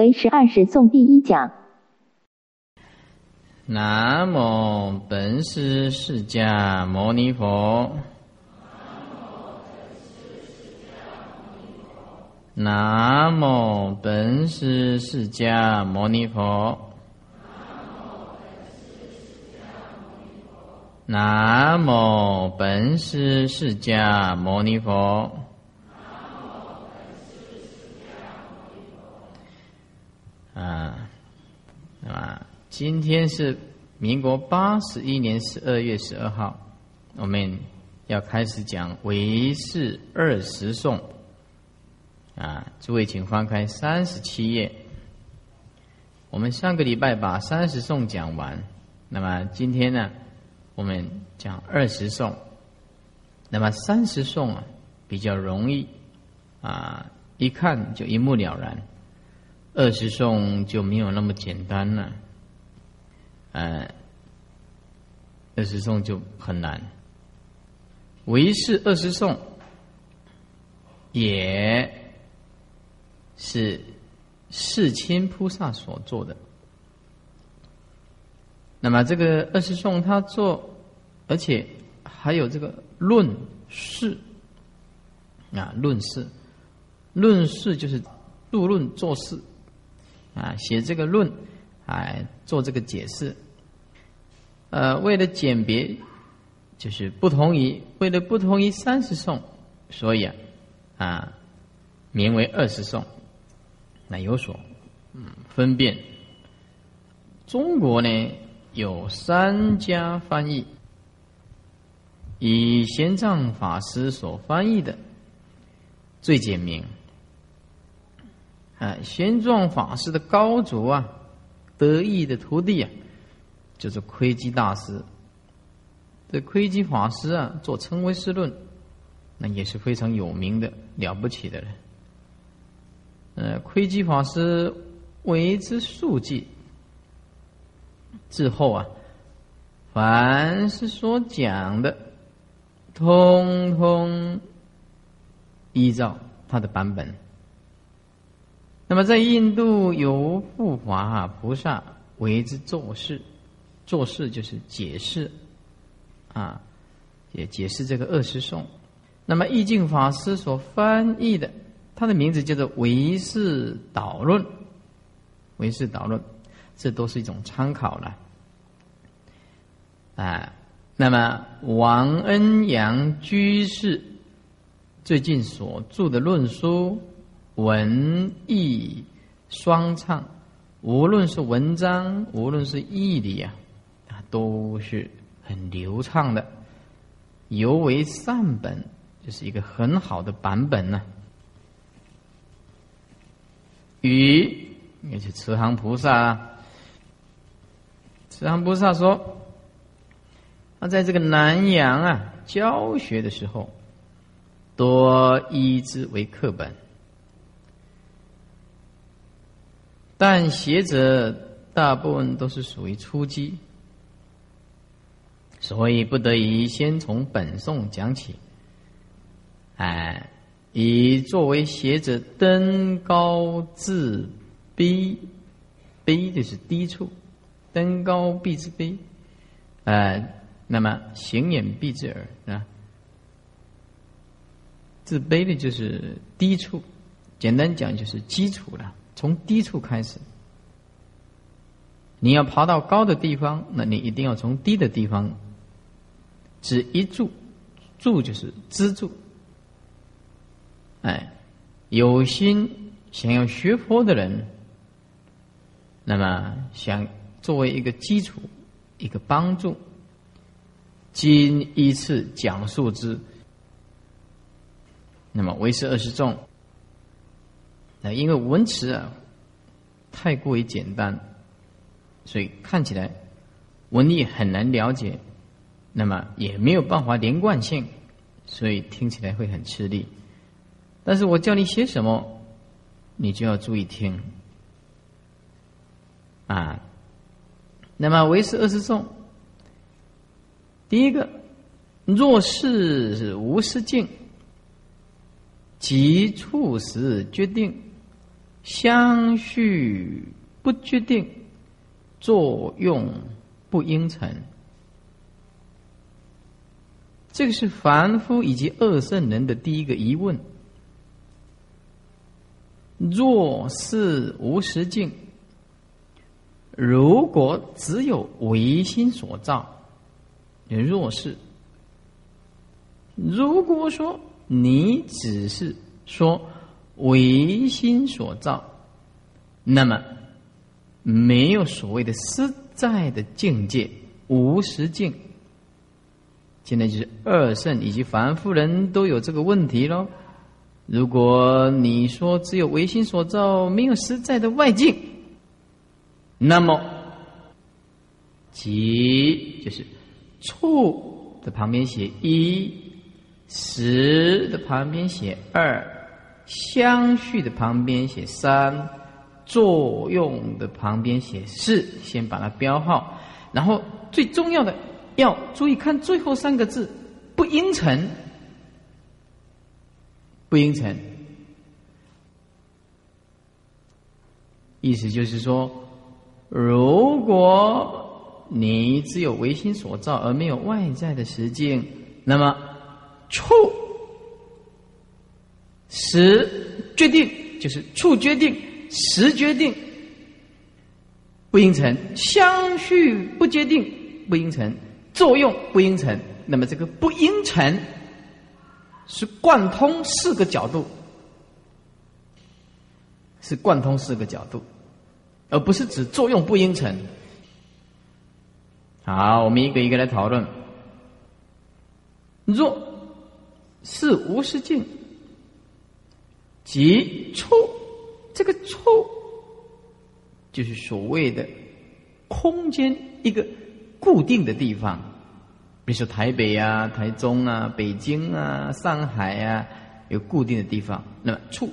为十二时诵第一讲。南无本师释迦牟尼佛。南无本师释迦牟尼佛。南无本师释迦牟尼佛。啊，那么今天是民国八十一年十二月十二号，我们要开始讲韦氏二十颂。啊，诸位请翻开三十七页。我们上个礼拜把三十颂讲完，那么今天呢，我们讲二十颂。那么三十颂啊，比较容易啊，一看就一目了然。二十颂就没有那么简单了，呃，二十颂就很难。唯是二十颂，也。是世亲菩萨所做的。那么这个二十颂他做，而且还有这个论事啊，论事，论事就是度论做事啊，写这个论，哎，做这个解释。呃，为了鉴别，就是不同于为了不同于三十颂，所以啊，啊，名为二十颂。那有所嗯分辨。中国呢有三家翻译，以玄奘法师所翻译的最简明。啊，玄奘法师的高祖啊，得意的徒弟啊，就是窥基大师。这窥基法师啊，做《称为师论》，那也是非常有名的了不起的人。呃，窥基法师为之速记之后啊，凡是所讲的，通通依照他的版本。那么在印度有护法菩萨为之做事，做事就是解释啊，也解释这个二十颂。那么意境法师所翻译的。他的名字叫做《唯识导论》，《唯识导论》，这都是一种参考了。啊，那么王恩阳居士最近所著的论书，文艺双唱，无论是文章，无论是义理啊，啊，都是很流畅的，尤为善本，就是一个很好的版本呢。与也是慈航菩萨啊，慈航菩萨说，他在这个南阳啊教学的时候，多依之为课本，但学者大部分都是属于初级，所以不得已先从本颂讲起，哎。以作为学者登高自卑，卑就是低处，登高必自卑，呃，那么行眼必自耳啊。自卑的就是低处，简单讲就是基础了，从低处开始。你要爬到高的地方，那你一定要从低的地方，只一柱，柱就是支柱。哎，有心想要学佛的人，那么想作为一个基础、一个帮助，今依次讲述之。那么为师二十众，那因为文词啊太过于简单，所以看起来文意很难了解，那么也没有办法连贯性，所以听起来会很吃力。但是我叫你写什么，你就要注意听啊。那么唯是二十颂，第一个，若是无失境，即处时决定，相续不决定，作用不应成。这个是凡夫以及二圣人的第一个疑问。若是无实境，如果只有唯心所造，若是如果说你只是说唯心所造，那么没有所谓的实在的境界，无实境。现在就是二圣以及凡夫人都有这个问题喽。如果你说只有唯心所造，没有实在的外境，那么即就是处的旁边写一，实的旁边写二，相续的旁边写三，作用的旁边写四，先把它标号。然后最重要的要注意看最后三个字，不应成。不应成，意思就是说，如果你只有唯心所造而没有外在的实境，那么处实决定就是处决定实决定不应成，相续不决定不应成，作用不应成，那么这个不应成。是贯通四个角度，是贯通四个角度，而不是指作用不应成。好，我们一个一个来讨论。若是无实境，即处，这个处就是所谓的空间一个固定的地方。比如说台北啊、台中啊、北京啊、上海啊，有固定的地方。那么处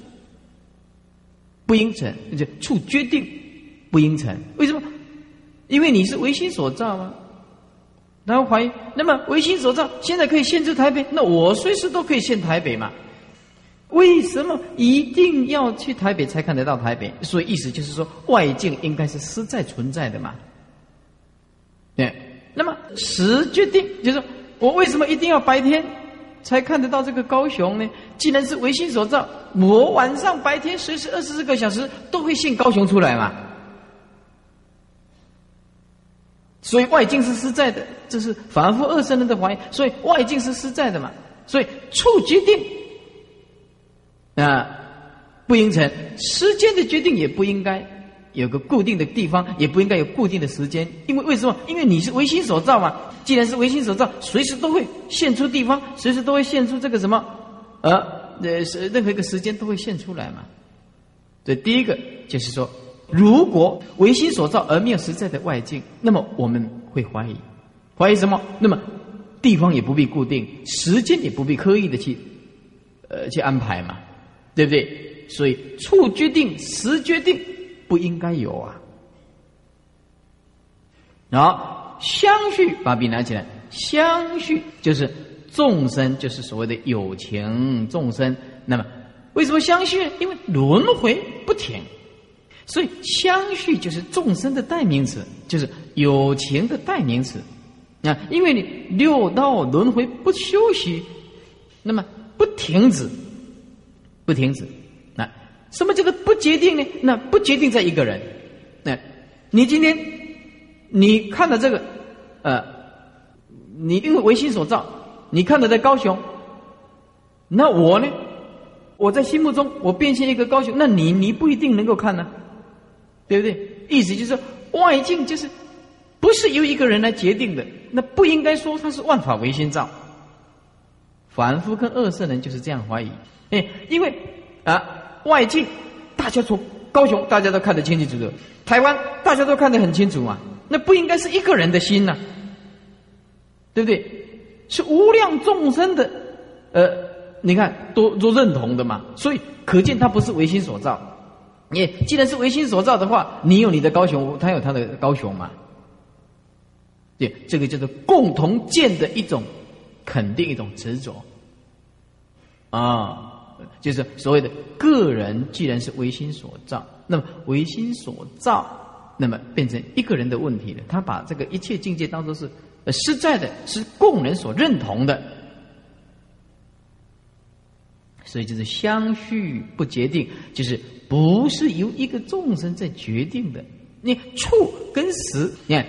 不应成，就处决定不应成。为什么？因为你是唯心所造啊。然后怀疑，那么唯心所造现在可以限制台北，那我随时都可以限台北嘛？为什么一定要去台北才看得到台北？所以意思就是说，外境应该是实在存在的嘛？对。那么实决定就是我为什么一定要白天才看得到这个高雄呢？既然是唯心所造，我晚上白天随时二十四个小时都会现高雄出来嘛。所以外境是实在的，这是反复二圣人的怀疑。所以外境是实在的嘛。所以处决定啊不应成，时间的决定也不应该。有个固定的地方，也不应该有固定的时间，因为为什么？因为你是唯心所造嘛。既然是唯心所造，随时都会现出地方，随时都会现出这个什么，呃，呃，是任何一个时间都会现出来嘛。这第一个就是说，如果唯心所造而没有实在的外境，那么我们会怀疑，怀疑什么？那么地方也不必固定，时间也不必刻意的去，呃，去安排嘛，对不对？所以处决定，时决定。不应该有啊！然后相续把笔拿起来，相续就是众生，就是所谓的有情众生。那么为什么相续？因为轮回不停，所以相续就是众生的代名词，就是有情的代名词啊！因为你六道轮回不休息，那么不停止，不停止。什么叫做不决定呢？那不决定在一个人。那，你今天你看的这个，呃，你因为唯心所造，你看的在高雄。那我呢？我在心目中我变现一个高雄，那你你不一定能够看呢，对不对？意思就是外境就是不是由一个人来决定的，那不应该说他是万法唯心造。凡夫跟恶色人就是这样怀疑，哎，因为啊。外境，大家从高雄大家都看得清清楚楚，台湾大家都看得很清楚嘛，那不应该是一个人的心呐，对不对？是无量众生的，呃，你看都都认同的嘛，所以可见他不是唯心所造。你既然是唯心所造的话，你有你的高雄，他有他的高雄嘛？对，这个叫做共同见的一种肯定，一种执着啊。就是所谓的个人，既然是唯心所造，那么唯心所造，那么变成一个人的问题了。他把这个一切境界当做是实在的，是供人所认同的，所以就是相续不决定，就是不是由一个众生在决定的。你处跟实，你看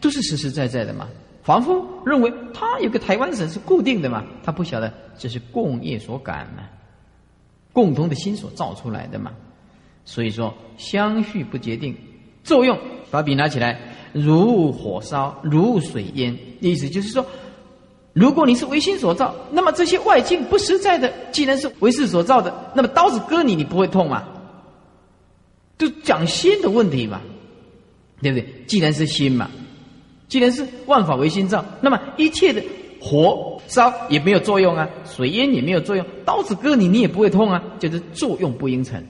都是实实在在的嘛。凡夫认为他有个台湾省是固定的嘛，他不晓得这是共业所感嘛，共同的心所造出来的嘛。所以说相续不决定，作用把笔拿起来，如火烧，如水淹。意思就是说，如果你是唯心所造，那么这些外境不实在的，既然是唯识所造的，那么刀子割你，你不会痛吗？就讲心的问题嘛，对不对？既然是心嘛。既然是万法唯心造，那么一切的火烧也没有作用啊，水淹也没有作用，刀子割你你也不会痛啊，就是作用不应成。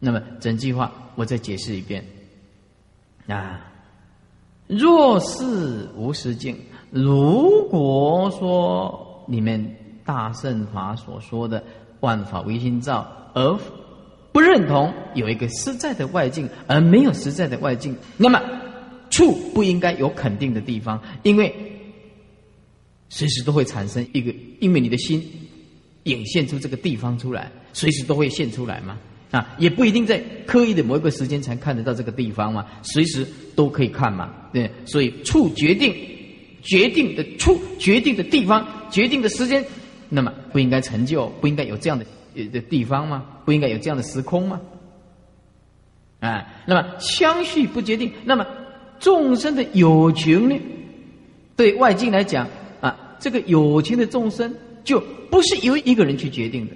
那么整句话我再解释一遍啊，若是无实境，如果说你们大圣法所说的万法唯心造，而不认同有一个实在的外境，而没有实在的外境，那么。处不应该有肯定的地方，因为随时都会产生一个，因为你的心引现出这个地方出来，随时都会现出来嘛。啊，也不一定在刻意的某一个时间才看得到这个地方嘛，随时都可以看嘛。对，所以处决定决定的处决定的地方决定的时间，那么不应该成就，不应该有这样的的地方吗？不应该有这样的时空吗？啊，那么相续不决定，那么。众生的友情呢，对外境来讲啊，这个友情的众生就不是由一个人去决定的，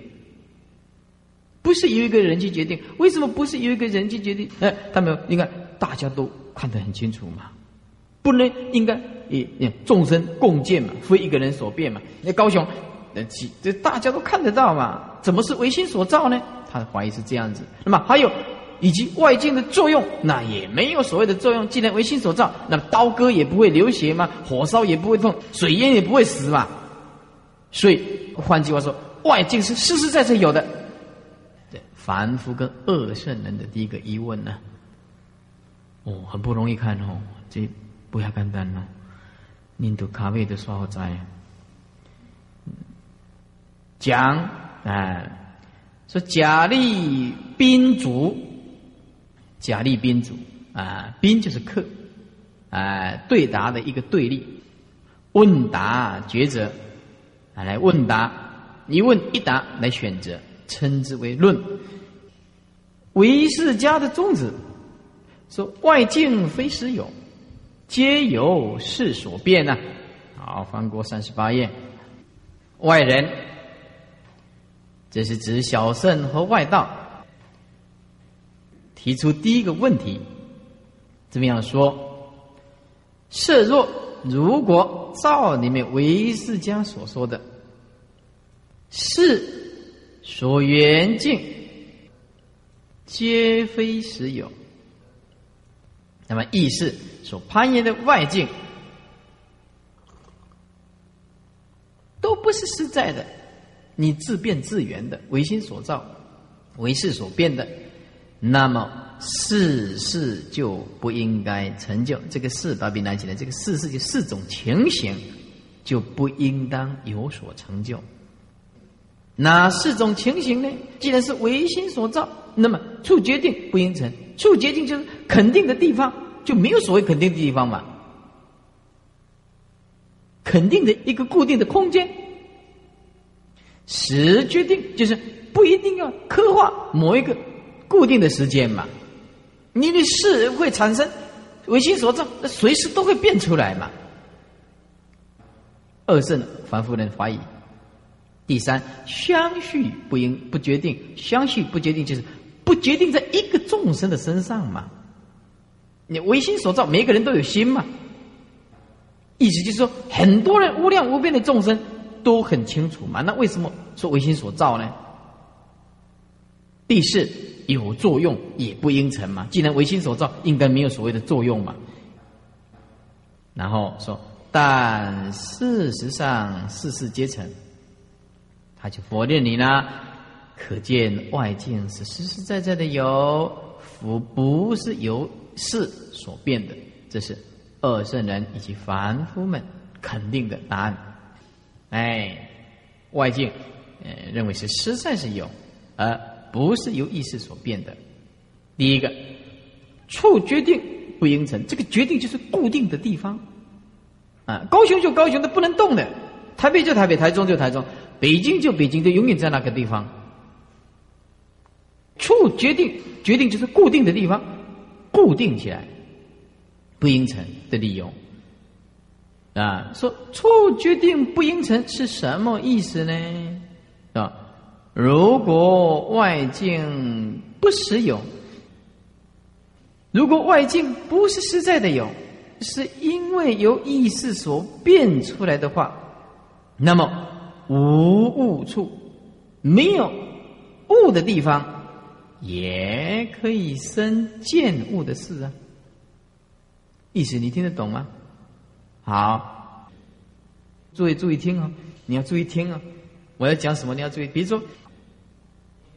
不是由一个人去决定。为什么不是由一个人去决定？哎，他们你看，大家都看得很清楚嘛，不能应该以众生共建嘛，非一个人所变嘛。那高雄，这大家都看得到嘛，怎么是唯心所造呢？他的怀疑是这样子。那么还有。以及外境的作用，那也没有所谓的作用。既然唯心所造，那刀割也不会流血吗？火烧也不会痛，水淹也不会死嘛。所以换句话说，外境是实实在在有的。对，凡夫跟恶圣人的第一个疑问呢，哦，很不容易看哦，这不要简单哦。印度咖啡的说好在讲啊，说假立宾主。假立宾主啊，宾就是客啊，对答的一个对立，问答抉择啊，来问答一问一答来选择，称之为论。唯识家的宗旨说：外境非实有，皆由事所变呐。好，翻过三十八页，外人，这是指小圣和外道。提出第一个问题，怎么样说？设若如果照你们唯识家所说的，是所缘境皆非实有，那么意识所攀岩的外境都不是实在的，你自变自圆的，唯心所造，唯识所变的。那么事事就不应该成就。这个事，把比拿起来。这个事事就四种情形，就不应当有所成就。哪四种情形呢？既然是唯心所造，那么处决定不应成。处决定就是肯定的地方，就没有所谓肯定的地方嘛。肯定的一个固定的空间，时决定就是不一定要刻画某一个。固定的时间嘛，你的事会产生唯心所造，随时都会变出来嘛。二圣凡夫人怀疑。第三，相续不应不决定，相续不决定就是不决定在一个众生的身上嘛。你唯心所造，每个人都有心嘛。意思就是说，很多人无量无边的众生都很清楚嘛。那为什么说唯心所造呢？第四。有作用也不应成嘛，既然唯心所造，应该没有所谓的作用嘛。然后说，但事实上事事皆成，他就否认你了。可见外境是实实在在的有，福不是由事所变的。这是二圣人以及凡夫们肯定的答案。哎，外境，呃，认为是实在是有，而不是由意识所变的。第一个，处决定不应成，这个决定就是固定的地方。啊，高雄就高雄，它不能动的；台北就台北，台中就台中，北京就北京，就永远在那个地方。处决定，决定就是固定的地方，固定起来，不应成的理由。啊，说处决定不应成是什么意思呢？如果外境不实有，如果外境不是实在的有，是因为由意识所变出来的话，那么无物处，没有物的地方。也可以生见物的事啊，意思你听得懂吗？好，注意注意听哦，你要注意听哦，我要讲什么你要注意。比如说，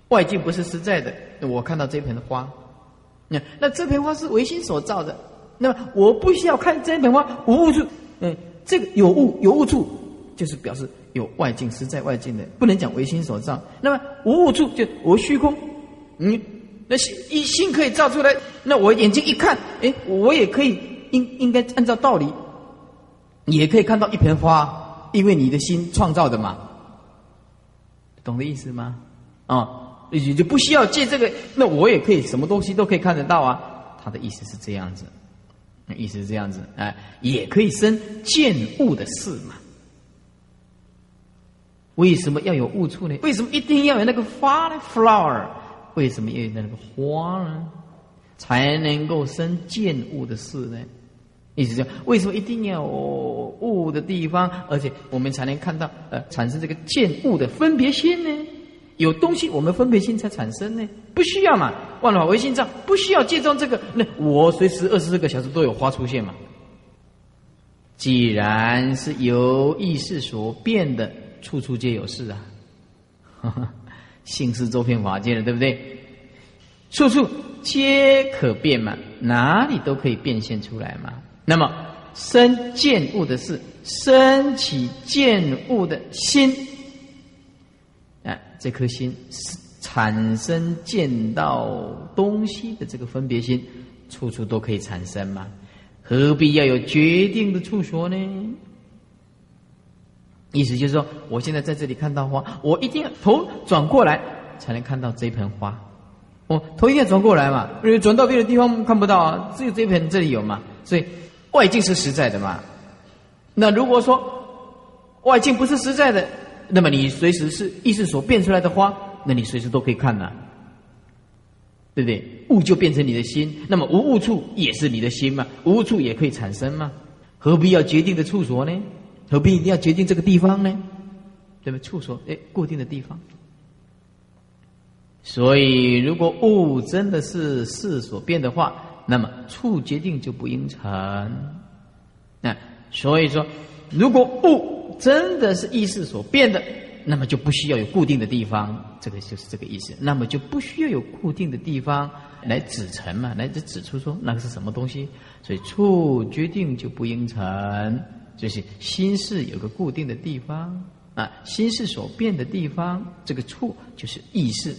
外境不是实在的，我看到这盆花，那那这盆花是唯心所造的，那么我不需要看这盆花无物处，嗯，这个有物有物处，就是表示有外境实在外境的，不能讲唯心所造。那么无物处就我虚空。你那心一心可以造出来，那我眼睛一看，哎，我也可以应应该按照道理，也可以看到一盆花，因为你的心创造的嘛，懂的意思吗？啊，也就不需要借这个，那我也可以什么东西都可以看得到啊。他的意思是这样子，意思是这样子，哎，也可以生见物的事嘛。为什么要有物处呢？为什么一定要有那个花呢？flower。为什么要有那个花呢？才能够生见物的事呢？意思就为什么一定要有物的地方，而且我们才能看到呃产生这个见物的分别心呢？有东西我们分别心才产生呢？不需要嘛？万法唯心藏不需要借重这个，那我随时二十四个小时都有花出现嘛？既然是由意识所变的，处处皆有事啊！性是周遍法界的，对不对？处处皆可变嘛，哪里都可以变现出来嘛。那么生见物的事，升起见物的心，这颗心产生见到东西的这个分别心，处处都可以产生嘛。何必要有决定的处所呢？意思就是说，我现在在这里看到花，我一定要头转过来才能看到这盆花。我头一定要转过来嘛，因为转到别的地方看不到啊，只有这盆这里有嘛。所以外境是实在的嘛。那如果说外境不是实在的，那么你随时是意识所变出来的花，那你随时都可以看呐，对不对？物就变成你的心，那么无物处也是你的心嘛，无物处也可以产生嘛，何必要决定的处所呢？何必一定要决定这个地方呢？对不对？处所，哎，固定的地方。所以，如果物真的是事所变的话，那么处决定就不应成。那所以说，如果物真的是意识所变的，那么就不需要有固定的地方。这个就是这个意思。那么就不需要有固定的地方来指成嘛，来指出说那个是什么东西。所以处决定就不应成。就是心事有个固定的地方啊，心事所变的地方，这个处就是意识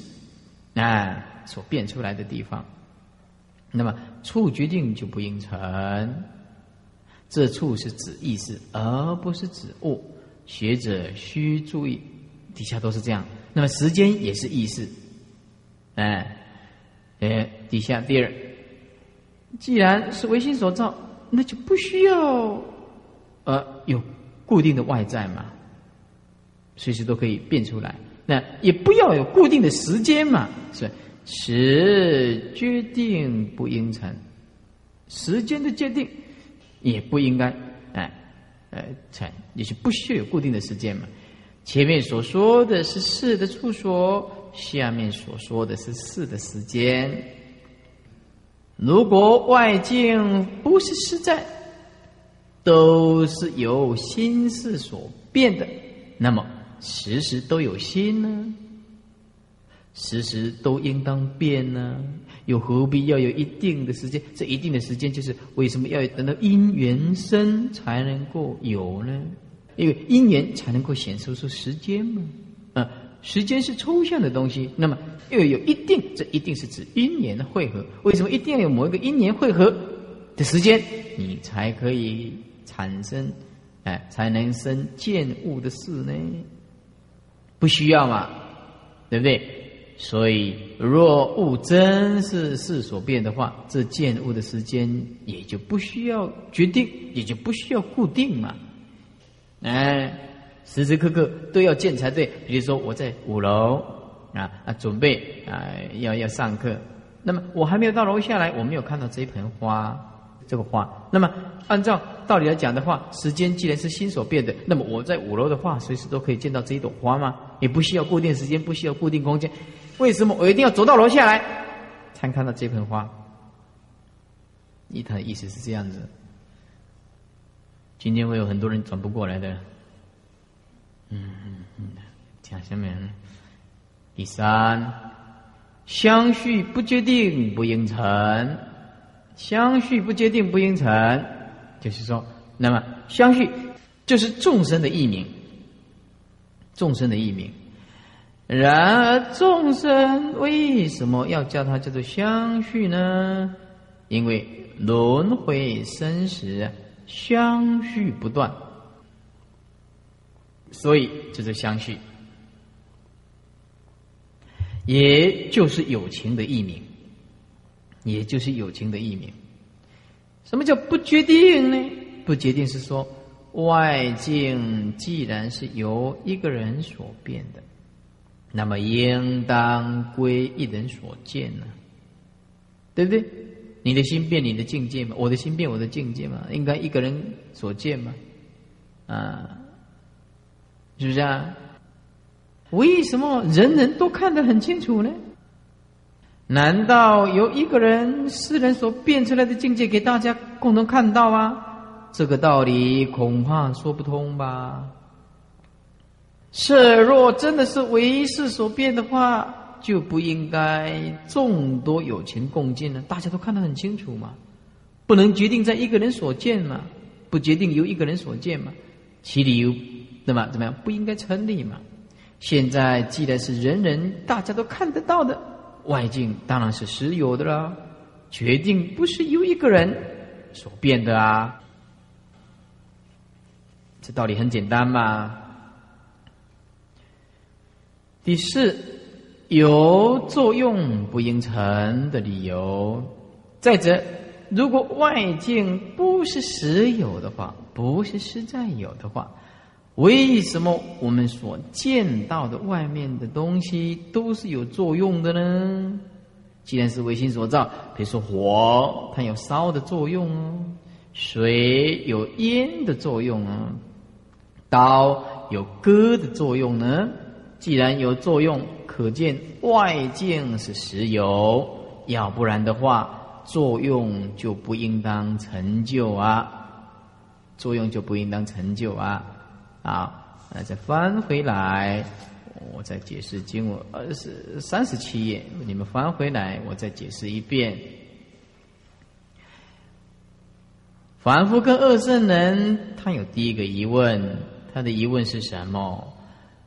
啊所变出来的地方。那么处决定就不应成，这处是指意识，而不是指物。学者需注意，底下都是这样。那么时间也是意识，哎，哎，底下第二，既然是唯心所造，那就不需要。呃，有固定的外在嘛，随时都可以变出来。那也不要有固定的时间嘛，是时决定不应成，时间的界定也不应该哎呃成，也是不需要有固定的时间嘛。前面所说的是事的处所，下面所说的是事的时间。如果外境不是实在。都是由心事所变的，那么时时都有心呢？时时都应当变呢？又何必要有一定的时间？这一定的时间就是为什么要等到因缘生才能够有呢？因为因缘才能够显示出时间嘛。啊，时间是抽象的东西，那么又有一定，这一定是指因缘的汇合。为什么一定要有某一个因缘汇合的时间，你才可以产生，哎，才能生见物的事呢？不需要嘛，对不对？所以，若物真是事所变的话，这见物的时间也就不需要决定，也就不需要固定嘛。哎，时时刻刻都要见才对。比如说，我在五楼啊啊，准备啊要要上课，那么我还没有到楼下来，我没有看到这一盆花。这个花，那么按照道理来讲的话，时间既然是心所变的，那么我在五楼的话，随时都可以见到这一朵花吗？也不需要固定时间，不需要固定空间，为什么我一定要走到楼下来才看到这盆花？他的意思是这样子。今天会有很多人转不过来的。嗯嗯嗯，讲下面第三，相续不决定不应成。相续不决定不应成，就是说，那么相续就是众生的异名，众生的异名。然而众生为什么要叫它叫做相续呢？因为轮回生死相续不断，所以就是相续，也就是有情的异名。也就是友情的意名。什么叫不决定呢？不决定是说，外境既然是由一个人所变的，那么应当归一人所见呢？对不对？你的心变，你的境界嘛；我的心变，我的境界嘛。应该一个人所见嘛？啊，是不是啊？为什么人人都看得很清楚呢？难道由一个人、世人所变出来的境界给大家共同看到啊？这个道理恐怕说不通吧。是若真的是唯世所变的话，就不应该众多有情共进了，大家都看得很清楚嘛。不能决定在一个人所见嘛？不决定由一个人所见嘛？其理由，那么怎么样？不应该成立嘛？现在既然是人人大家都看得到的。外境当然是实有的了，决定不是由一个人所变的啊。这道理很简单嘛。第四，有作用不应成的理由。再者，如果外境不是实有的话，不是实在有的话。为什么我们所见到的外面的东西都是有作用的呢？既然是唯心所造，比如说火，它有烧的作用哦；水有烟的作用啊；刀有割的作用呢。既然有作用，可见外境是实有，要不然的话，作用就不应当成就啊！作用就不应当成就啊！啊，那再翻回来，我再解释经文，二十三十七页，你们翻回来，我再解释一遍。凡夫跟二圣人，他有第一个疑问，他的疑问是什么？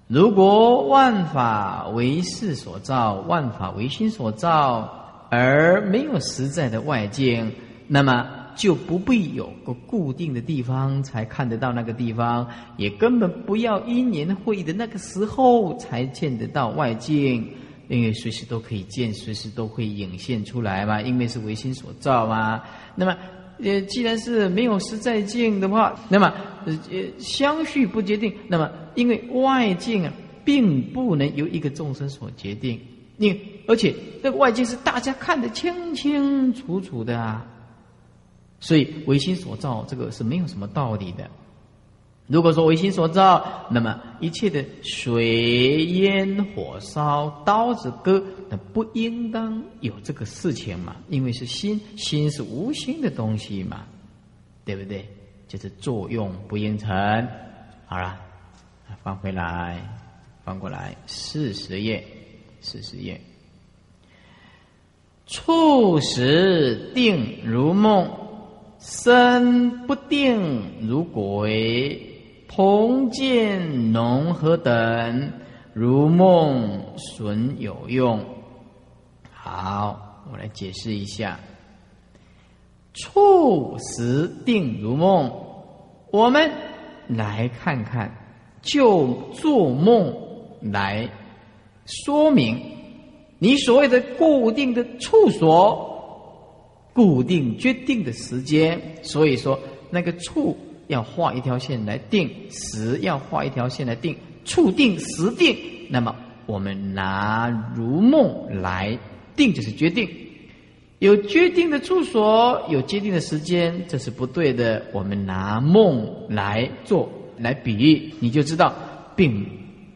如果万法为事所造，万法为心所造，而没有实在的外境，那么？就不必有个固定的地方才看得到那个地方，也根本不要因缘会的那个时候才见得到外境，因为随时都可以见，随时都会涌现出来嘛，因为是唯心所造嘛。那么，也，既然是没有实在境的话，那么呃相续不决定，那么因为外境啊，并不能由一个众生所决定，你而且这个外境是大家看得清清楚楚的啊。所以唯心所造，这个是没有什么道理的。如果说唯心所造，那么一切的水烟火烧、刀子割，那不应当有这个事情嘛？因为是心，心是无心的东西嘛，对不对？就是作用不应成。好了，放回来。翻过来四十页，四十页。处时定如梦，身不定如鬼。同见农和等，如梦损有用。好，我来解释一下。处时定如梦，我们来看看，就做梦来说明你所谓的固定的处所、固定决定的时间。所以说，那个处。要画一条线来定时，要画一条线来定处定时定。那么我们拿如梦来定，就是决定有决定的处所，有决定的时间，这是不对的。我们拿梦来做来比喻，你就知道，并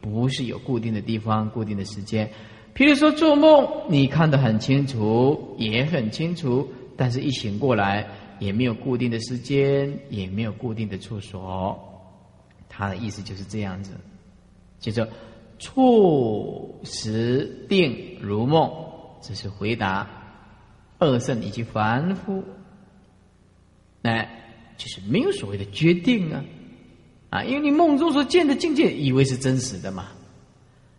不是有固定的地方、固定的时间。譬如说做梦，你看得很清楚，也很清楚，但是一醒过来。也没有固定的时间，也没有固定的处所，他的意思就是这样子，就说处时定如梦，这是回答二圣以及凡夫，哎，就是没有所谓的决定啊，啊，因为你梦中所见的境界，以为是真实的嘛，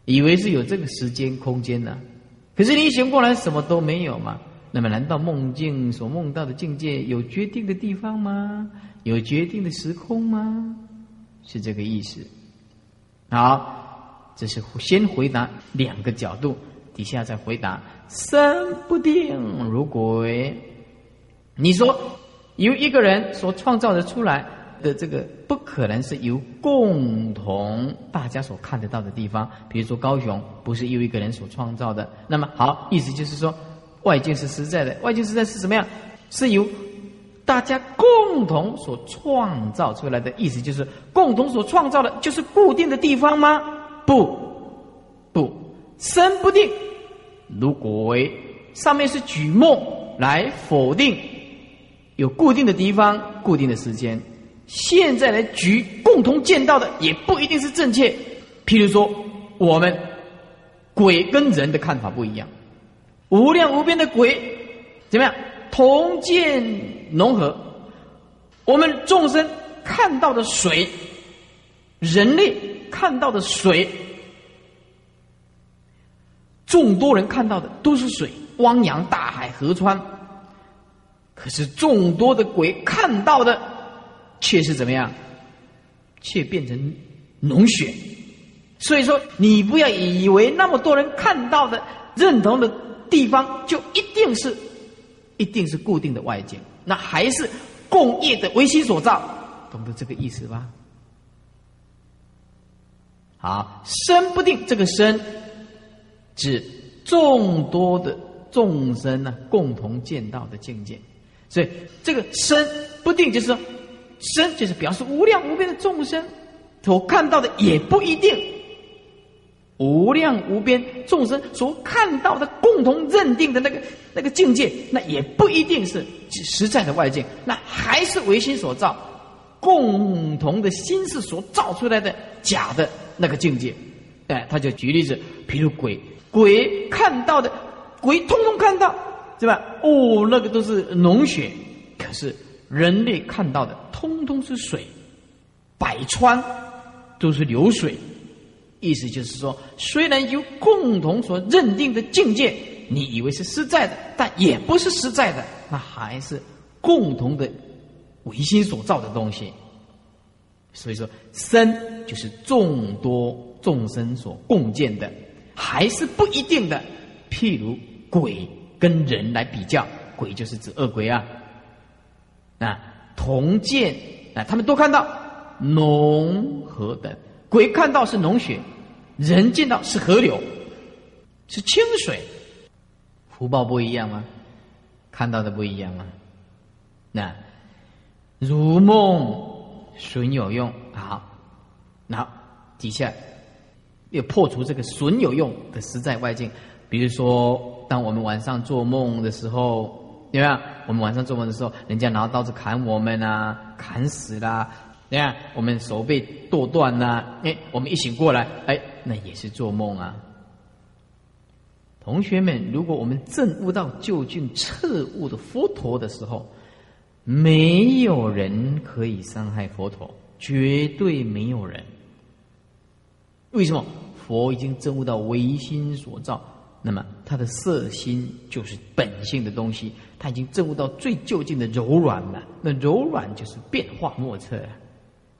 以为是有这个时间空间呢，可是你一醒过来，什么都没有嘛。那么，难道梦境所梦到的境界有决定的地方吗？有决定的时空吗？是这个意思。好，这是先回答两个角度，底下再回答三不定如鬼。你说由一个人所创造的出来的这个，不可能是由共同大家所看得到的地方。比如说高雄，不是由一个人所创造的。那么好，意思就是说。外境是实在的，外境实在是什么样？是由大家共同所创造出来的。意思就是，共同所创造的，就是固定的地方吗？不，不，身不定。如果为上面是举梦来否定有固定的地方、固定的时间，现在来举共同见到的，也不一定是正确。譬如说，我们鬼跟人的看法不一样。无量无边的鬼，怎么样？同见融合。我们众生看到的水，人类看到的水，众多人看到的都是水，汪洋大海、河川。可是众多的鬼看到的，却是怎么样？却变成脓血。所以说，你不要以为那么多人看到的、认同的。地方就一定是，一定是固定的外境，那还是共业的唯心所造，懂得这个意思吧？好，身不定，这个身指众多的众生呢共同见到的境界，所以这个身不定，就是说身就是表示无量无边的众生所看到的也不一定。无量无边众生所看到的共同认定的那个那个境界，那也不一定是实在的外境，那还是唯心所造，共同的心事所造出来的假的那个境界。哎，他就举例子，比如鬼，鬼看到的鬼通通看到，对吧？哦，那个都是脓血，可是人类看到的通通是水，百川都是流水。意思就是说，虽然有共同所认定的境界，你以为是实在的，但也不是实在的，那还是共同的唯心所造的东西。所以说，身就是众多众生所共建的，还是不一定的。譬如鬼跟人来比较，鬼就是指恶鬼啊，啊，同见啊，他们都看到浓和等。鬼看到是脓血，人见到是河流，是清水，福报不一样吗？看到的不一样吗？那如梦损有用，好，那底下要破除这个损有用的实在外境。比如说，当我们晚上做梦的时候，对吧？我们晚上做梦的时候，人家拿刀子砍我们啊，砍死啦。你看，我们手被剁断呐，哎，我们一醒过来，哎，那也是做梦啊。同学们，如果我们证悟到究竟彻悟的佛陀的时候，没有人可以伤害佛陀，绝对没有人。为什么？佛已经证悟到唯心所造，那么他的色心就是本性的东西，他已经证悟到最究竟的柔软了。那柔软就是变化莫测。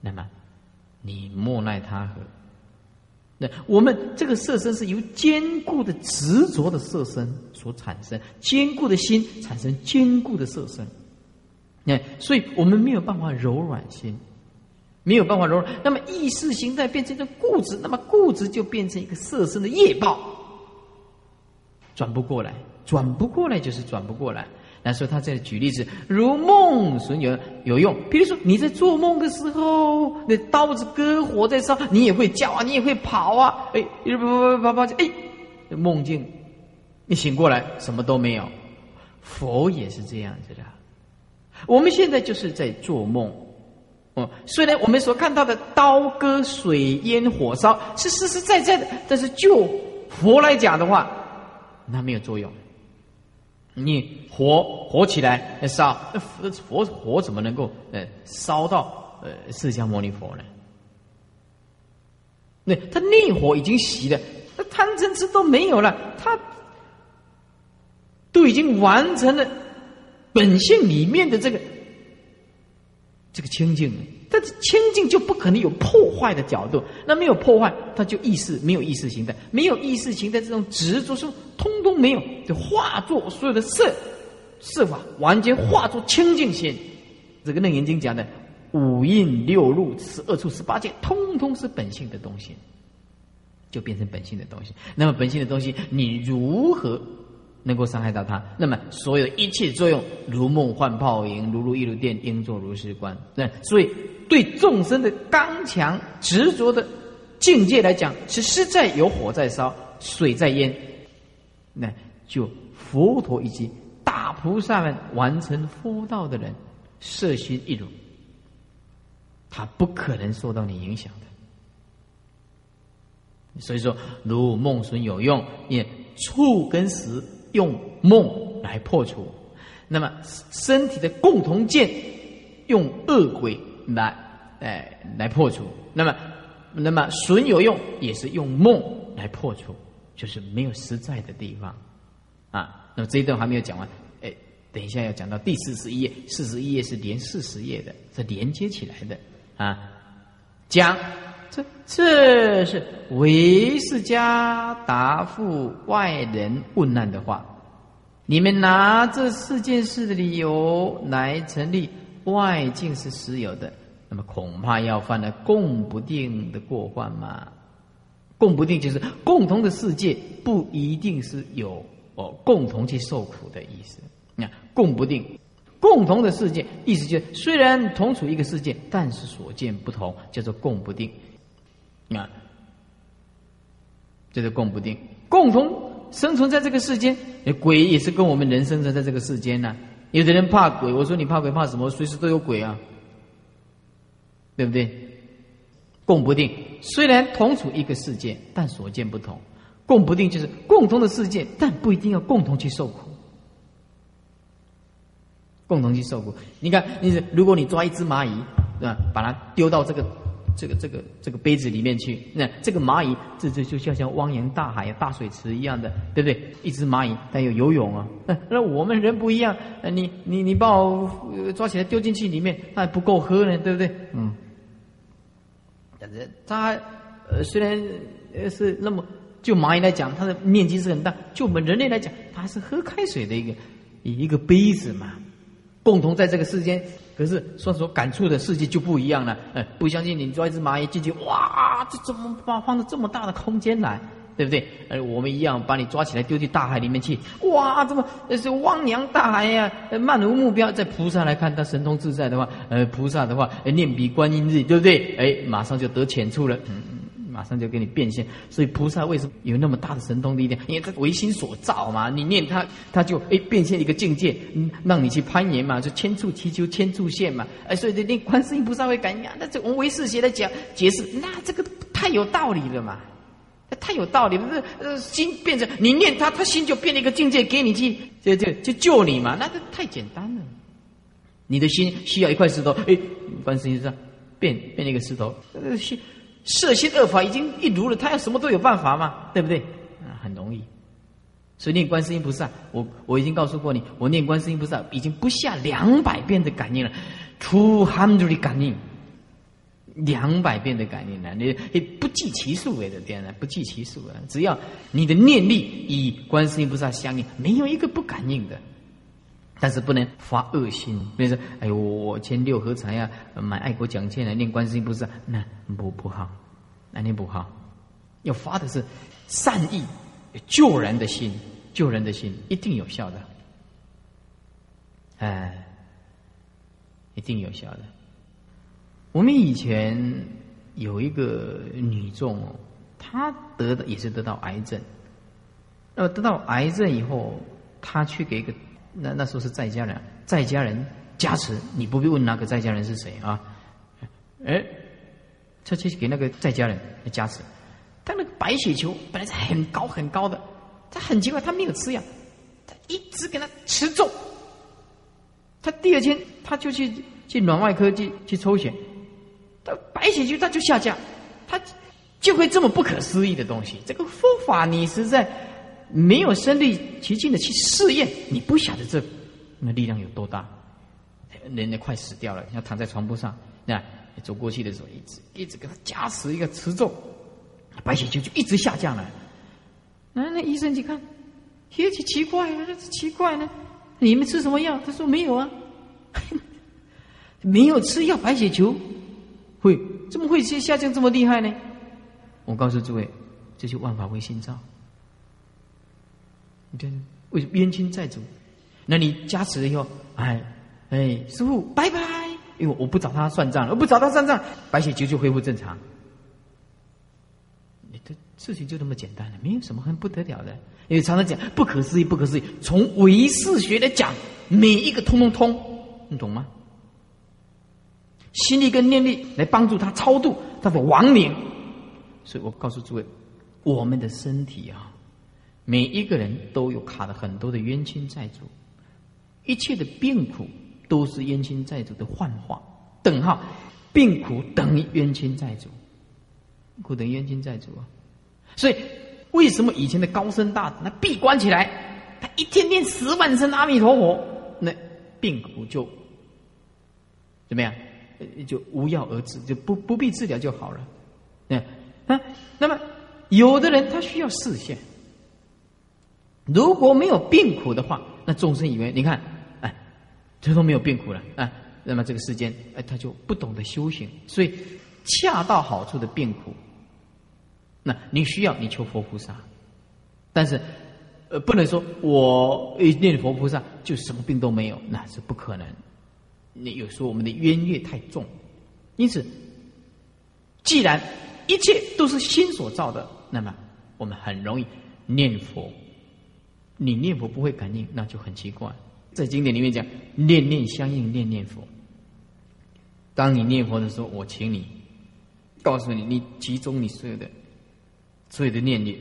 那么，你莫奈他何？那我们这个色身是由坚固的执着的色身所产生，坚固的心产生坚固的色身。那所以我们没有办法柔软心，没有办法柔软。那么意识形态变成一个固执，那么固执就变成一个色身的业报，转不过来，转不过来就是转不过来。那时候他在举例子，如梦损有有用。比如说你在做梦的时候，那刀子割火在烧，你也会叫啊，你也会跑啊，哎，不不不跑跑哎，梦境，你醒过来什么都没有。佛也是这样子的。我们现在就是在做梦，哦，虽然我们所看到的刀割、水淹、火烧是实实在在的，但是就佛来讲的话，那没有作用。你火火起来烧，那佛火怎么能够呃烧到呃释迦牟尼佛呢？那他内火已经熄了，那贪嗔痴都没有了，他都已经完成了本性里面的这个这个清净。但是清净就不可能有破坏的角度，那没有破坏，它就意识没有意识形态，没有意识形态这种执着是通通没有，就化作所有的色色法，完全化作清净心。这个楞严经讲的五蕴六入十二处十八界，通通是本性的东西，就变成本性的东西。那么本性的东西，你如何？能够伤害到他，那么所有一切作用，如梦幻泡影，如如一如电，应作如是观。那所以对众生的刚强执着的境界来讲，是实在有火在烧，水在淹。那就佛陀以及大菩萨们完成佛道的人，色心一如，他不可能受到你影响的。所以说，如梦损有用，也触跟实。用梦来破除，那么身体的共同见用恶鬼来哎来破除，那么那么损有用也是用梦来破除，就是没有实在的地方啊。那么这一段还没有讲完，哎，等一下要讲到第四十一页，四十一页是连四十页的，是连接起来的啊。讲这这是为释迦答复外人问难的话，你们拿这四件事的理由来成立外境是实有的，那么恐怕要犯了共不定的过患嘛？共不定就是共同的世界不一定是有哦共同去受苦的意思。那共不定。共同的世界，意思就是虽然同处一个世界，但是所见不同，叫做共不定。啊，这是共不定。共同生存在这个世间，鬼也是跟我们人生存在这个世间呢。有的人怕鬼，我说你怕鬼怕什么？随时都有鬼啊，对不对？共不定，虽然同处一个世界，但所见不同。共不定就是共同的世界，但不一定要共同去受苦。共同去受苦。你看，你如果你抓一只蚂蚁，对吧？把它丢到这个、这个、这个、这个杯子里面去，那这个蚂蚁这这就像像汪洋大海、大水池一样的，对不对？一只蚂蚁它有游泳啊。那我们人不一样，你你你把我抓起来丢进去里面，那还不够喝呢，对不对？嗯。它呃虽然是那么就蚂蚁来讲，它的面积是很大；就我们人类来讲，它还是喝开水的一个一个杯子嘛。共同在这个世间，可是说说感触的世界就不一样了。哎，不相信你抓一只蚂蚁进去，哇，这怎么把放到这么大的空间来，对不对？而我们一样把你抓起来丢进大海里面去，哇，这么那是汪洋大海呀，漫无目标。在菩萨来看，他神通自在的话，呃，菩萨的话，念比观音日，对不对？哎，马上就得浅处了。嗯，马上就给你变现。所以菩萨为什么有那么大的神通力量？因为他唯心所造嘛，你念他，他就哎变现一个境界，嗯，让你去攀岩嘛，就千处祈求千处现嘛。哎，所以这念观世音菩萨会感应，那这我们唯识学来讲解释，那这个太有道理了嘛，太有道理了。这呃心变成你念他，他心就变了一个境界给你去，就就就救你嘛，那这太简单了。你的心需要一块石头，哎，观世音菩萨。变变一个石头，呃，心色心二法已经一如了，他要什么都有办法嘛，对不对？啊，很容易。所以念观世音菩萨，我我已经告诉过你，我念观世音菩萨已经不下两百遍的感应了，two hundred 感应，两百遍的感应了，你不计其数我的天呐，不计其数啊！只要你的念力与观世音菩萨相应，没有一个不感应的。但是不能发恶心，比如说，哎呦，我签六合彩呀，买爱国奖券来念观世音菩萨，那不不好，那念不好。要发的是善意、救人的心，救人的心一定有效的，哎，一定有效的。我们以前有一个女众哦，她得的也是得到癌症，那么得到癌症以后，她去给一个。那那时候是在家人，在家人加持，你不必问那个在家人是谁啊？哎，他去给那个在家人加持，他那个白血球本来是很高很高的，他很奇怪，他没有吃药，他一直给他吃重。他第二天他就去去软外科去去抽血，他白血球他就下降，他就会这么不可思议的东西。这个佛法你实在。没有身临其境的去试验，你不晓得这那力量有多大，人家快死掉了，要躺在床铺上，那走过去的时候，一直一直给他加持一个持咒，白血球就一直下降了。那那医生去看，也奇奇怪啊，奇怪呢，你们吃什么药？他说没有啊，没有吃药，白血球会怎么会下下降这么厉害呢？我告诉诸位，这就万法唯心造。你看，为冤亲债主，那你加持了以后，哎哎，师傅拜拜，因为我不找他算账了，我不找他算账，白血球就恢复正常。你的事情就那么简单了，没有什么很不得了的。因为常常讲不可思议，不可思议。从唯识学来讲，每一个通通通，你懂吗？心力跟念力来帮助他超度他的亡灵。所以我告诉诸位，我们的身体啊。每一个人都有卡了很多的冤亲债主，一切的病苦都是冤亲债主的幻化。等号，病苦等于冤亲债主，苦等于冤亲债主啊！所以，为什么以前的高僧大德那闭关起来，他一天念十万声阿弥陀佛，那病苦就怎么样？就无药而治，就不不必治疗就好了。嗯啊，那么有的人他需要视线。如果没有病苦的话，那众生以为你看，哎，这都没有病苦了，哎，那么这个世间，哎，他就不懂得修行，所以恰到好处的病苦，那你需要你求佛菩萨，但是，呃，不能说我念佛菩萨就什么病都没有，那是不可能。你有时候我们的冤业太重，因此，既然一切都是心所造的，那么我们很容易念佛。你念佛不会感应，那就很奇怪。在经典里面讲，念念相应，念念佛。当你念佛的时候，我请你告诉你，你集中你所有的所有的念力，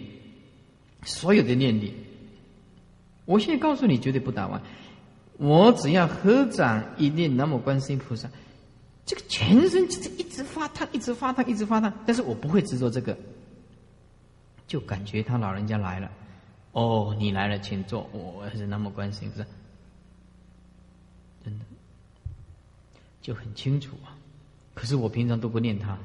所有的念力。我现在告诉你，绝对不打完。我只要合掌一念南无观世音菩萨，这个全身就是一直发烫，一直发烫，一直发烫。但是我不会执着这个，就感觉他老人家来了。哦，你来了，请坐。我是那么关心，是真的就很清楚啊。可是我平常都不念他，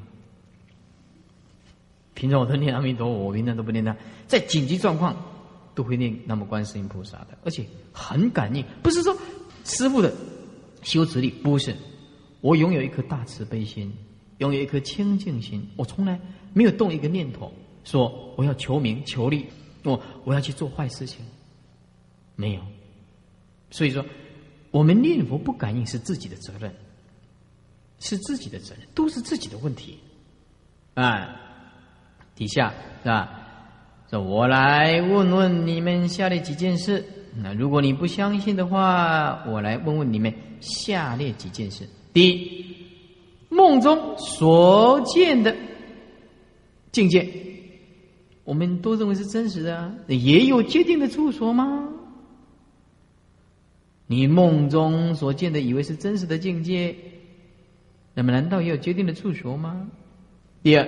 平常我都念阿弥陀佛，我平常都不念他。在紧急状况都会念那么观世音菩萨的，而且很感应。不是说师傅的修持力，不是。我拥有一颗大慈悲心，拥有一颗清净心，我从来没有动一个念头，说我要求名求利。我我要去做坏事情，没有，所以说，我们念佛不感应是自己的责任，是自己的责任，都是自己的问题，啊，底下是吧？说我来问问你们下列几件事。那如果你不相信的话，我来问问你们下列几件事。第一，梦中所见的境界，我们都认为是真实的啊，也有决定的处所吗？你梦中所见的以为是真实的境界，那么难道也有决定的处所吗？第二。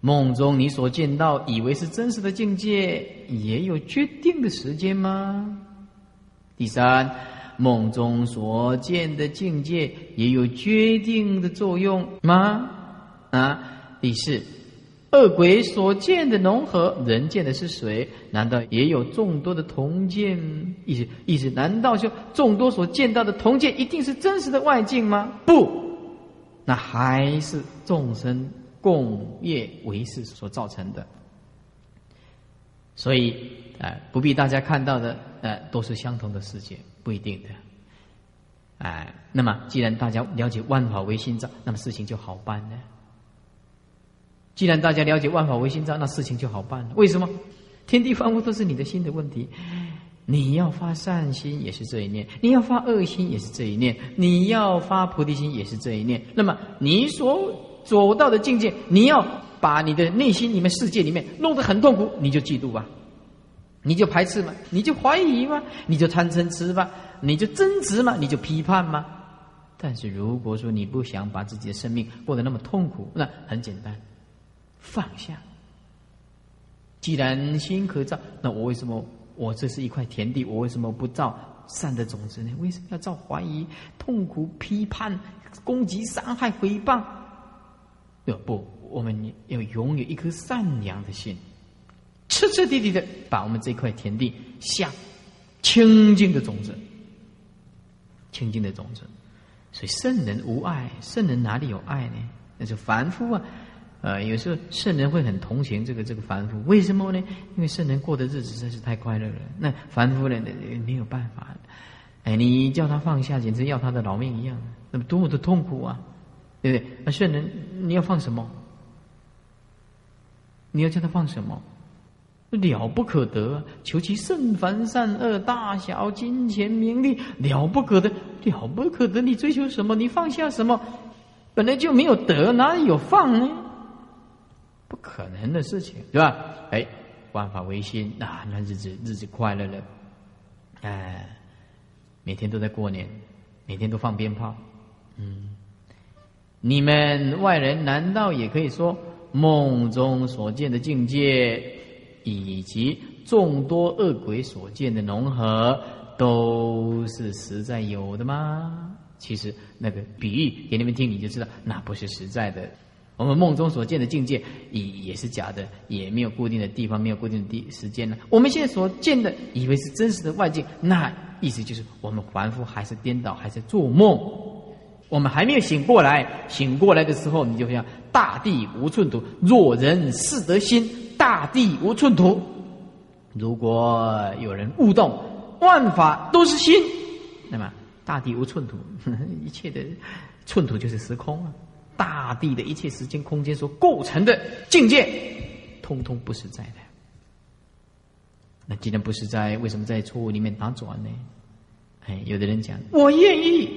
梦中你所见到以为是真实的境界，也有决定的时间吗？第三，梦中所见的境界也有决定的作用吗？啊，第四，恶鬼所见的农河，人见的是水，难道也有众多的同见？意思意思，难道就众多所见到的同见一定是真实的外境吗？不，那还是众生。共业为事所造成的，所以，哎，不必大家看到的，呃，都是相同的世界，不一定的，哎，那么既然大家了解万法唯心造，那么事情就好办了。既然大家了解万法唯心造，那事情就好办了。为什么？天地万物都是你的心的问题，你要发善心也是这一念，你要发恶心也是这一念，你要发菩提心也是这一念。那么你所走到的境界，你要把你的内心里面、世界里面弄得很痛苦，你就嫉妒吧，你就排斥吗？你就怀疑吗？你就贪嗔痴吧？你就争执吗？你就批判吗？但是如果说你不想把自己的生命过得那么痛苦，那很简单，放下。既然心可造，那我为什么我这是一块田地，我为什么不造善的种子呢？为什么要造怀疑、痛苦、批判、攻击、伤害、诽谤？不，我们要拥有一颗善良的心，彻彻底底的把我们这块田地下清净的种子，清净的种子。所以圣人无爱，圣人哪里有爱呢？那是凡夫啊。呃，有时候圣人会很同情这个这个凡夫，为什么呢？因为圣人过的日子真是太快乐了。那凡夫呢，没有办法。哎，你叫他放下，简直要他的老命一样，那么多么的痛苦啊！对不对？那圣人，你要放什么？你要叫他放什么？了不可得，求其圣凡善恶大小金钱名利，了不可得，了不可得。你追求什么？你放下什么？本来就没有得，哪里有放呢？不可能的事情，对吧？哎，万法唯心，那那日子日子快乐了，哎，每天都在过年，每天都放鞭炮，嗯。你们外人难道也可以说梦中所见的境界，以及众多恶鬼所见的融合，都是实在有的吗？其实那个比喻给你们听，你就知道那不是实在的。我们梦中所见的境界也也是假的，也没有固定的地方，没有固定的地时间呢。我们现在所见的，以为是真实的外境，那意思就是我们凡夫还是颠倒，还在做梦。我们还没有醒过来，醒过来的时候，你就像大地无寸土，若人识得心，大地无寸土。如果有人悟动，万法都是心，那么大地无寸土，一切的寸土就是时空啊。大地的一切时间空间所构成的境界，通通不实在的。那既然不实在，为什么在错误里面打转呢？哎，有的人讲，我愿意。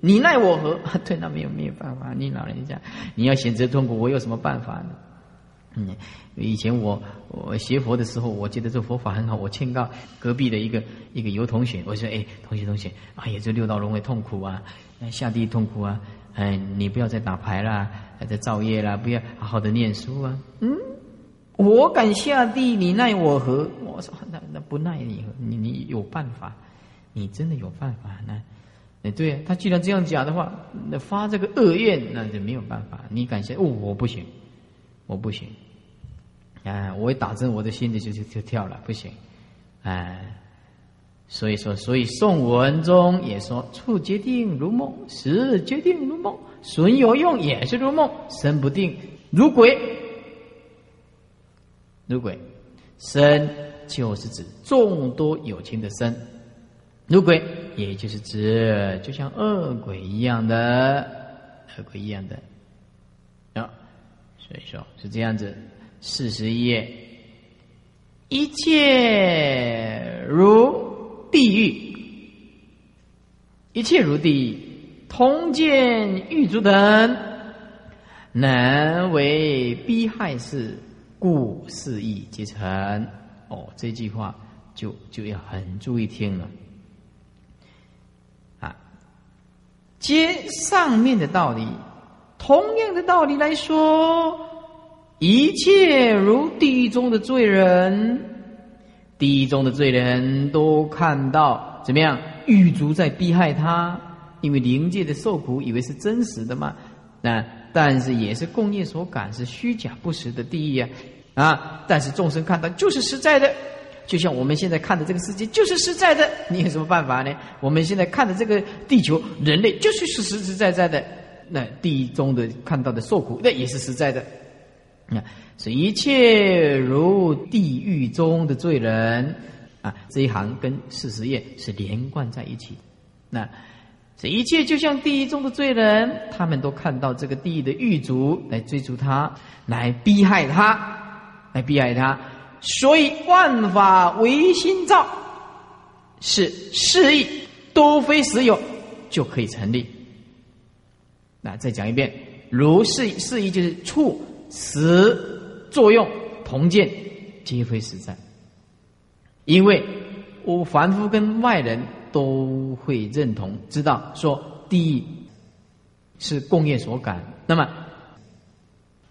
你奈我何？对，那没有没有办法。你老人家，你要选择痛苦，我有什么办法呢？嗯，以前我我学佛的时候，我觉得这佛法很好。我劝告隔壁的一个一个游同学，我说：“哎，同学同学，哎呀，这六道轮回痛苦啊，下地痛苦啊，哎，你不要再打牌啦，还在造业啦，不要好好的念书啊。”嗯，我敢下地，你奈我何？我说那那不奈你？你你有办法？你真的有办法？那。哎，对他既然这样讲的话，那发这个恶愿，那就没有办法。你敢信？哦，我不行，我不行。哎，我一打针，我的心里就就就跳了，不行。哎，所以说，所以宋文中也说：处决定如梦，时决定如梦，损有用也是如梦，身不定如鬼，如鬼，身就是指众多有情的身。如鬼，也就是指就像恶鬼一样的恶鬼一样的啊，所以说是这样子。四十一页，一切如地狱，一切如地狱，通见狱卒等，能为逼害事，故肆意皆成。哦，这句话就就要很注意听了。啊，接上面的道理，同样的道理来说。一切如地狱中的罪人，地狱中的罪人都看到怎么样？狱卒在逼害他，因为灵界的受苦以为是真实的嘛？那但是也是共业所感，是虚假不实的地狱啊！啊！但是众生看到就是实在的，就像我们现在看的这个世界就是实在的，你有什么办法呢？我们现在看的这个地球，人类就是是实实在在的。那地狱中的看到的受苦，那也是实在的。啊，是一切如地狱中的罪人啊，这一行跟四十页是连贯在一起。那这一切就像地狱中的罪人，他们都看到这个地狱的狱卒来追逐他，来逼害他，来逼害他。所以万法唯心造，是示意都非实有就可以成立。那再讲一遍，如是示意就是处。实作用同见，皆非实在。因为我凡夫跟外人都会认同，知道说地狱是共业所感。那么，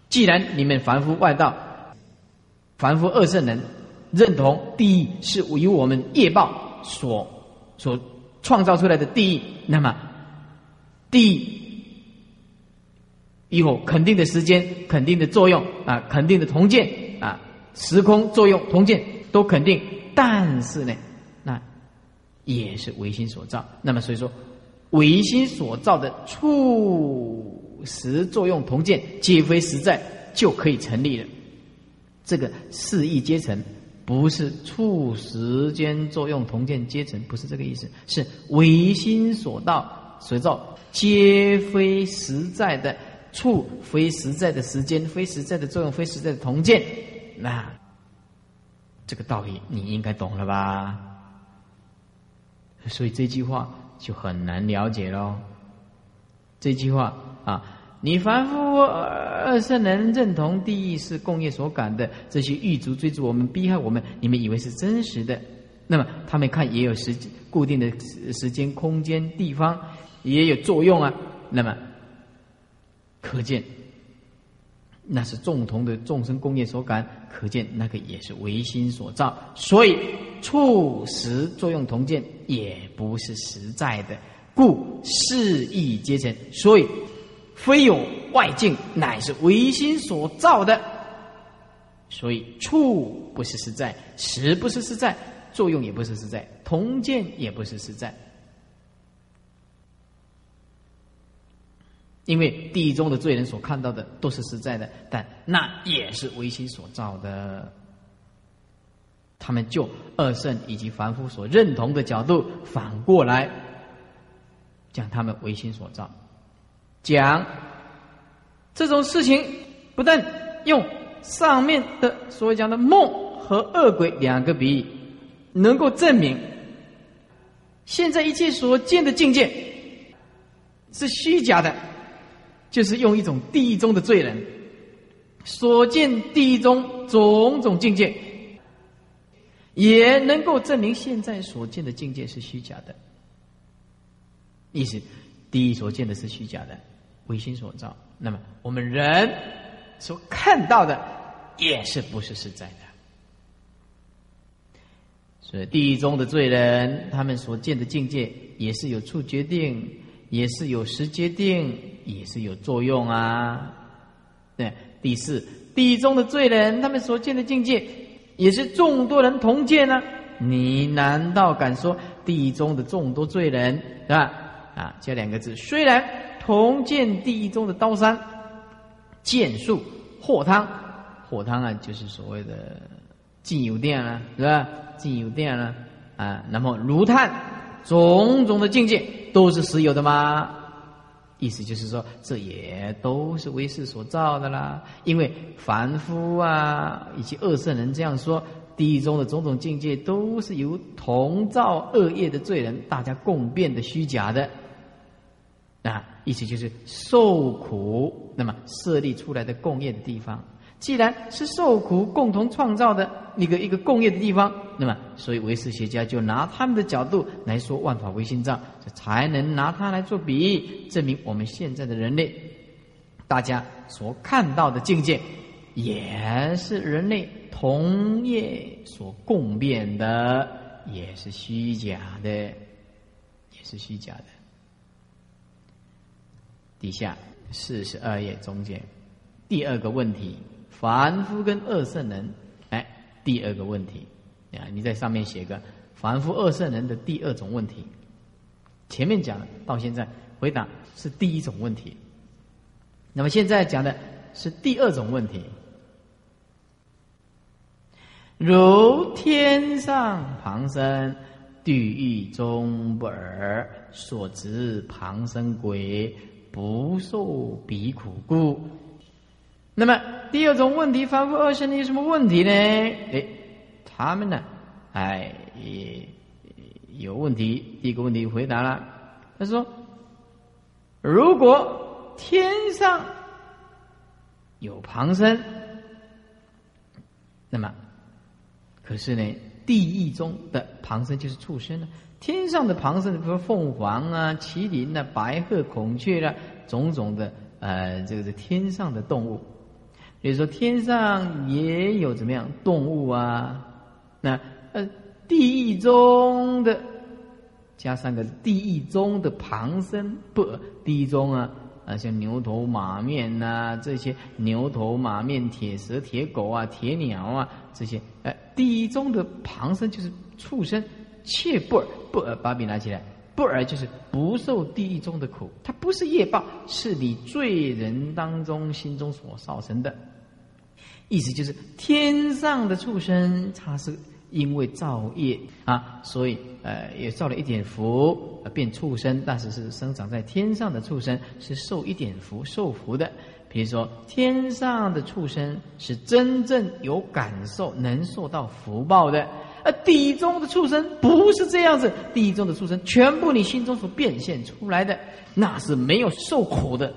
既然你们凡夫外道、凡夫二圣人认同地狱是由我们业报所所创造出来的地狱，那么地狱。以后肯定的时间、肯定的作用啊、肯定的同见啊、时空作用同见都肯定，但是呢，那也是唯心所造。那么所以说，唯心所造的处时作用同见，皆非实在，就可以成立了。这个四义皆成，不是处时间作用同见皆成，不是这个意思，是唯心所造所造，皆非实在的。处非实在的时间，非实在的作用，非实在的同见，那这个道理你应该懂了吧？所以这句话就很难了解喽。这句话啊，你凡夫二圣人认同地狱是共业所感的，这些狱卒追逐我们、逼害我们，你们以为是真实的？那么他们看也有时固定的时间、空间、地方，也有作用啊。那么。可见，那是众同的众生共业所感；可见那个也是唯心所造。所以处实作用同见，也不是实在的，故事意皆成。所以非有外境，乃是唯心所造的。所以处不是实在，实不是实在，作用也不是实在，同见也不是实在。因为地中的罪人所看到的都是实在的，但那也是唯心所造的。他们就二圣以及凡夫所认同的角度，反过来讲他们唯心所造，讲这种事情，不但用上面的所讲的梦和恶鬼两个比喻，能够证明现在一切所见的境界是虚假的。就是用一种地狱中的罪人所见地狱中种种境界，也能够证明现在所见的境界是虚假的。意思，地狱所见的是虚假的，唯心所造。那么我们人所看到的也是不是实在的。所以地狱中的罪人，他们所见的境界也是有处决定。也是有时决定，也是有作用啊。对，第四，地中的罪人，他们所见的境界，也是众多人同见呢。你难道敢说地中的众多罪人是吧？啊，加两个字，虽然同见地中的刀山、剑术、火汤，火汤啊，就是所谓的进油店啊，是吧？进油店啊，啊，那么炉炭，种种的境界。都是实有的吗？意思就是说，这也都是为事所造的啦。因为凡夫啊，以及恶圣人这样说，地狱中的种种境界都是由同造恶业的罪人大家共变的虚假的。啊，意思就是受苦，那么设立出来的共业的地方。既然是受苦共同创造的一个一个共业的地方，那么所以唯识学家就拿他们的角度来说万法唯心造，才能拿它来做比喻，证明我们现在的人类，大家所看到的境界，也是人类同业所共变的，也是虚假的，也是虚假的。底下四十二页中间第二个问题。凡夫跟二圣人，哎，第二个问题啊，你在上面写个凡夫二圣人的第二种问题。前面讲的到现在回答是第一种问题，那么现在讲的是第二种问题。如天上旁生，地狱中不尔，所执旁生鬼，不受彼苦故。那么第二种问题，凡夫二圣有什么问题呢？哎，他们呢，哎，有问题。第一个问题回答了，他说：如果天上有旁生，那么可是呢，地狱中的旁生就是畜生了。天上的旁生，比如凤凰啊、麒麟啊、白鹤、孔雀啊，种种的呃，这个是天上的动物。比如说，天上也有怎么样动物啊？那呃，地狱中的加上个地狱中的旁生不？地狱中啊啊，像牛头马面呐，这些牛头马面、铁蛇、铁狗啊、铁鸟啊，这些哎，地狱中的旁生就是畜生，切不尔不尔，把笔拿起来，不尔就是不受地狱中的苦，它不是业报，是你罪人当中心中所造成的。意思就是天上的畜生，他是因为造业啊，所以呃也造了一点福，变畜生。但是是生长在天上的畜生是受一点福、受福的。比如说天上的畜生是真正有感受、能受到福报的，而地中的畜生不是这样子。地中的畜生全部你心中所变现出来的，那是没有受苦的，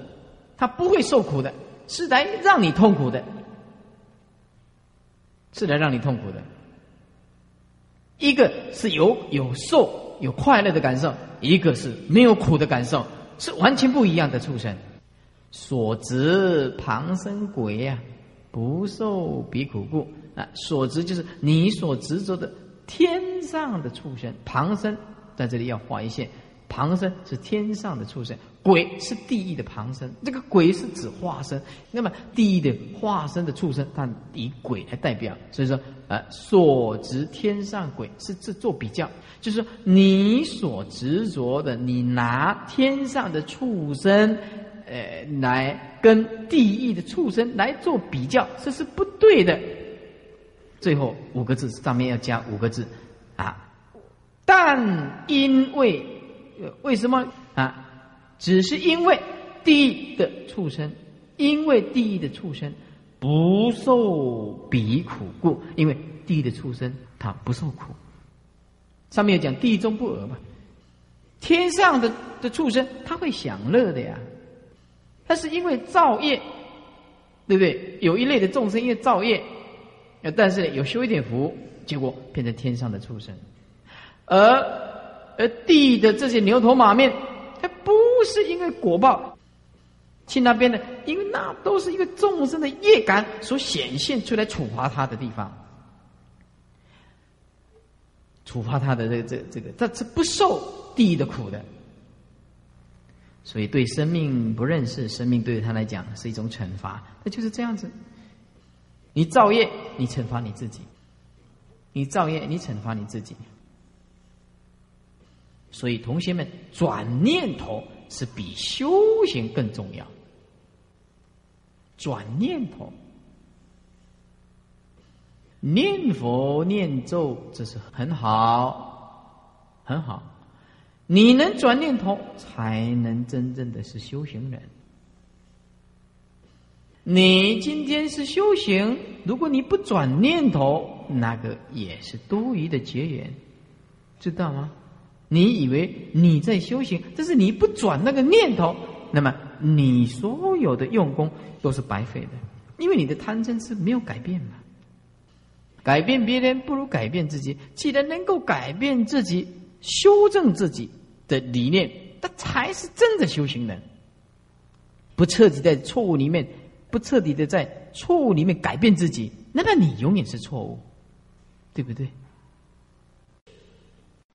他不会受苦的，是来让你痛苦的。是来让你痛苦的，一个是有有受有快乐的感受，一个是没有苦的感受，是完全不一样的畜生。所执旁生鬼呀，不受彼苦故啊。所执就是你所执着的天上的畜生，旁生在这里要画一线。旁生是天上的畜生，鬼是地狱的旁生。这个鬼是指化身，那么地狱的化身的畜生，它以鬼来代表。所以说，呃，所执天上鬼是这做比较，就是说你所执着的，你拿天上的畜生，呃，来跟地狱的畜生来做比较，这是不对的。最后五个字上面要加五个字啊，但因为。为什么啊？只是因为地狱的畜生，因为地狱的畜生不受彼苦故，因为地狱的畜生他不受苦。上面有讲地中不恶嘛，天上的的畜生他会享乐的呀。他是因为造业，对不对？有一类的众生因为造业，但是有修一点福，结果变成天上的畜生，而。而地的这些牛头马面，它不是因为果报去那边的，因为那都是一个众生的业感所显现出来处罚他的地方，处罚他的这个这这个，他是不受地的苦的，所以对生命不认识，生命对于他来讲是一种惩罚，那就是这样子。你造业，你惩罚你自己；你造业，你惩罚你自己。所以，同学们，转念头是比修行更重要。转念头，念佛念咒，这是很好，很好。你能转念头，才能真正的是修行人。你今天是修行，如果你不转念头，那个也是多余的结缘，知道吗？你以为你在修行，但是你不转那个念头，那么你所有的用功都是白费的，因为你的贪嗔痴没有改变嘛。改变别人不如改变自己，既然能够改变自己、修正自己的理念，那才是真的修行人。不彻底在错误里面。不彻底的在错误里面改变自己，那么你永远是错误，对不对？